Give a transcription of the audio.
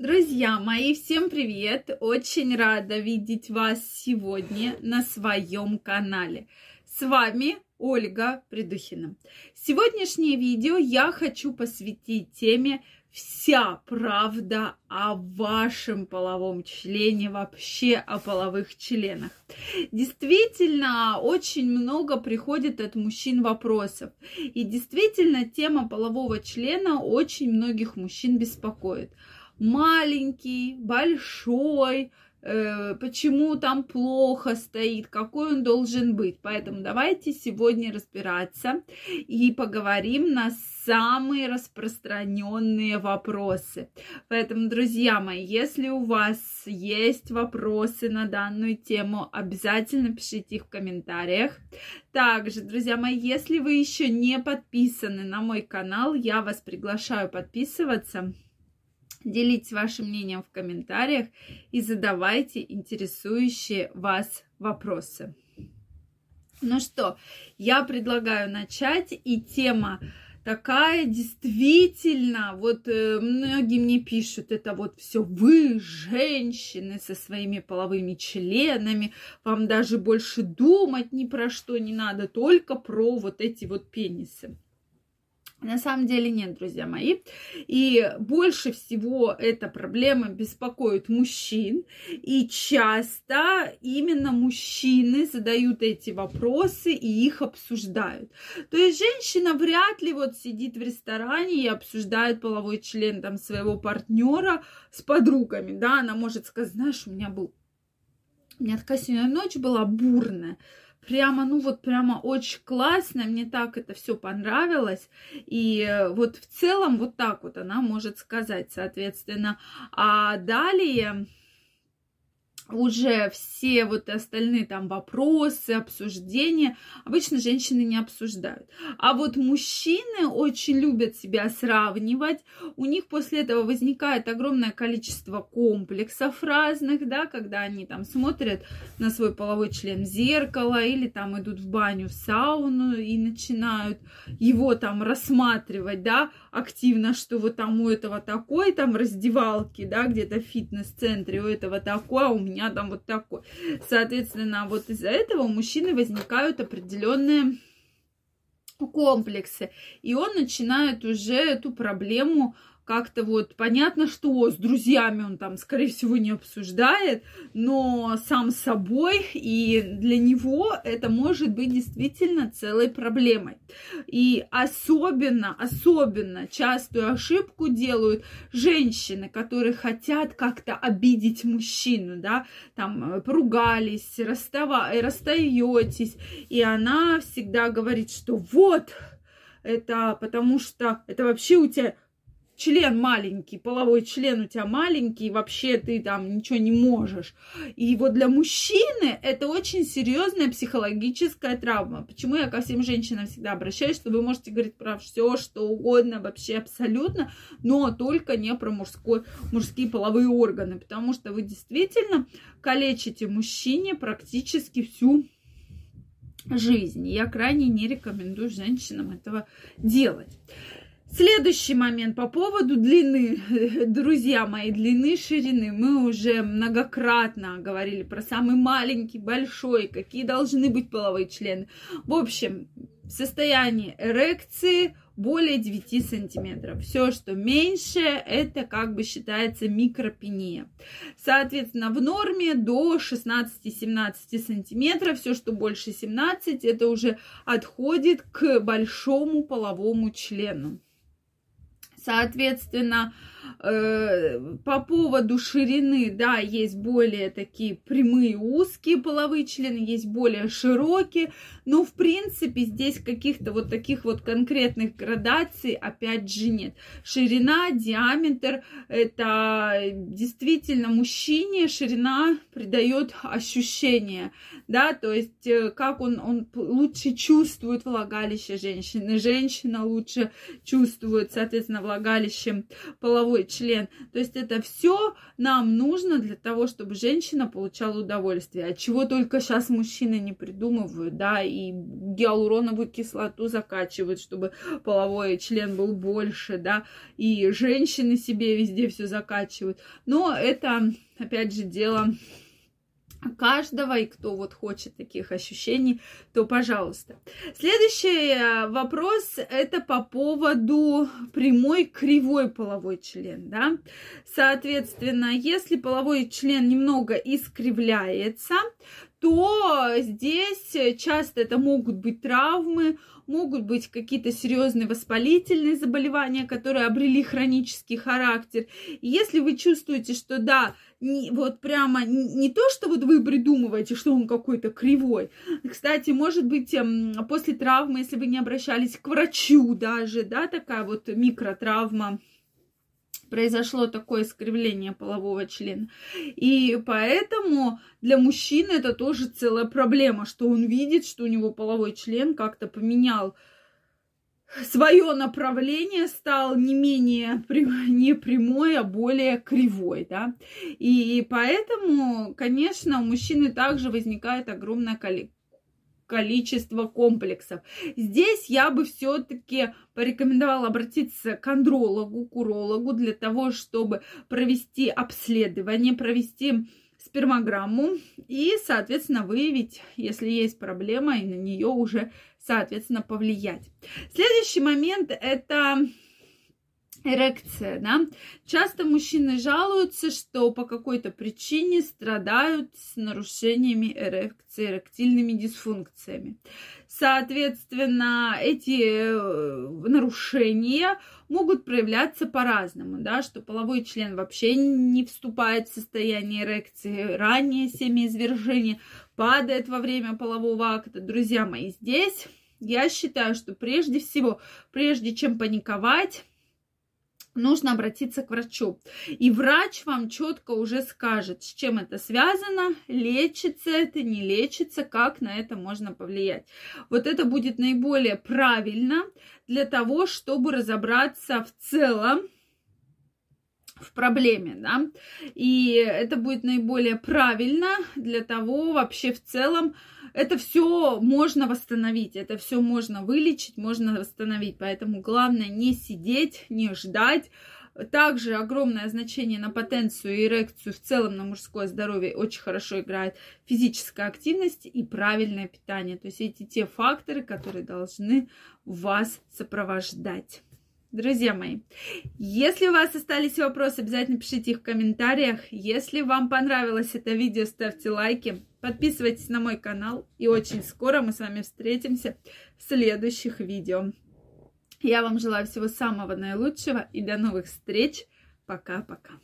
Друзья мои, всем привет! Очень рада видеть вас сегодня на своем канале. С вами Ольга Придухина. Сегодняшнее видео я хочу посвятить теме вся правда о вашем половом члене, вообще о половых членах. Действительно, очень много приходит от мужчин вопросов. И действительно, тема полового члена очень многих мужчин беспокоит маленький, большой, э, почему там плохо стоит, какой он должен быть. Поэтому давайте сегодня разбираться и поговорим на самые распространенные вопросы. Поэтому, друзья мои, если у вас есть вопросы на данную тему, обязательно пишите их в комментариях. Также, друзья мои, если вы еще не подписаны на мой канал, я вас приглашаю подписываться Делитесь вашим мнением в комментариях и задавайте интересующие вас вопросы. Ну что, я предлагаю начать, и тема такая действительно, вот э, многие мне пишут, это вот все вы, женщины, со своими половыми членами, вам даже больше думать ни про что не надо, только про вот эти вот пенисы. На самом деле нет, друзья мои. И больше всего эта проблема беспокоит мужчин. И часто именно мужчины задают эти вопросы и их обсуждают. То есть женщина вряд ли вот сидит в ресторане и обсуждает половой член там своего партнера с подругами. Да, она может сказать, знаешь, у меня был... У меня такая сегодня ночь была бурная прямо, ну вот прямо очень классно, мне так это все понравилось. И э, вот в целом вот так вот она может сказать, соответственно. А далее уже все вот остальные там вопросы, обсуждения обычно женщины не обсуждают. А вот мужчины очень любят себя сравнивать. У них после этого возникает огромное количество комплексов разных, да, когда они там смотрят на свой половой член в зеркало или там идут в баню, в сауну и начинают его там рассматривать, да, активно, что вот там у этого такой, там раздевалки, да, где-то в фитнес-центре у этого такой, а у меня меня там вот такой. Соответственно, вот из-за этого у мужчины возникают определенные комплексы. И он начинает уже эту проблему как-то вот понятно, что с друзьями он там, скорее всего, не обсуждает, но сам собой, и для него это может быть действительно целой проблемой. И особенно, особенно частую ошибку делают женщины, которые хотят как-то обидеть мужчину, да, там э, поругались, расстава... расстаетесь, и она всегда говорит, что вот, это потому что это вообще у тебя член маленький, половой член у тебя маленький, вообще ты там ничего не можешь. И вот для мужчины это очень серьезная психологическая травма. Почему я ко всем женщинам всегда обращаюсь, что вы можете говорить про все, что угодно, вообще абсолютно, но только не про мужской, мужские половые органы, потому что вы действительно калечите мужчине практически всю жизнь. Я крайне не рекомендую женщинам этого делать. Следующий момент по поводу длины. Друзья мои, длины, ширины. Мы уже многократно говорили про самый маленький, большой, какие должны быть половые члены. В общем, в состоянии эрекции более 9 сантиметров. Все, что меньше, это как бы считается микропения. Соответственно, в норме до 16-17 сантиметров. Все, что больше 17, это уже отходит к большому половому члену. Соответственно, по поводу ширины, да, есть более такие прямые узкие половые члены, есть более широкие, но в принципе здесь каких-то вот таких вот конкретных градаций опять же нет. Ширина, диаметр, это действительно мужчине ширина придает ощущение, да, то есть э, как он, он лучше чувствует влагалище женщины, женщина лучше чувствует, соответственно, влагалищем половой член. То есть это все нам нужно для того, чтобы женщина получала удовольствие. От чего только сейчас мужчины не придумывают, да, и гиалуроновую кислоту закачивают, чтобы половой член был больше, да, и женщины себе везде все закачивают. Но это, опять же, дело каждого, и кто вот хочет таких ощущений, то пожалуйста. Следующий э, вопрос это по поводу прямой кривой половой член, да. Соответственно, если половой член немного искривляется, то здесь часто это могут быть травмы, могут быть какие-то серьезные воспалительные заболевания, которые обрели хронический характер. И если вы чувствуете, что да, не, вот прямо не, не то, что вот вы придумываете, что он какой-то кривой. Кстати, может быть, эм, после травмы, если вы не обращались к врачу даже, да, такая вот микротравма, произошло такое искривление полового члена. И поэтому для мужчины это тоже целая проблема, что он видит, что у него половой член как-то поменял свое направление стал не менее не прямой, а более кривой, да. И поэтому, конечно, у мужчины также возникает огромное количество комплексов. Здесь я бы все-таки порекомендовала обратиться к андрологу, к урологу для того, чтобы провести обследование, провести спермограмму и, соответственно, выявить, если есть проблема, и на нее уже, соответственно, повлиять. Следующий момент – это эрекция, да. Часто мужчины жалуются, что по какой-то причине страдают с нарушениями эрекции, эректильными дисфункциями. Соответственно, эти э, нарушения могут проявляться по-разному, да, что половой член вообще не вступает в состояние эрекции, раннее семяизвержение падает во время полового акта. Друзья мои, здесь я считаю, что прежде всего, прежде чем паниковать, нужно обратиться к врачу. И врач вам четко уже скажет, с чем это связано, лечится это, не лечится, как на это можно повлиять. Вот это будет наиболее правильно для того, чтобы разобраться в целом в проблеме, да, и это будет наиболее правильно для того вообще в целом, это все можно восстановить, это все можно вылечить, можно восстановить. Поэтому главное не сидеть, не ждать. Также огромное значение на потенцию и эрекцию в целом на мужское здоровье очень хорошо играет физическая активность и правильное питание. То есть эти те факторы, которые должны вас сопровождать. Друзья мои, если у вас остались вопросы, обязательно пишите их в комментариях. Если вам понравилось это видео, ставьте лайки, подписывайтесь на мой канал. И очень скоро мы с вами встретимся в следующих видео. Я вам желаю всего самого наилучшего и до новых встреч. Пока-пока.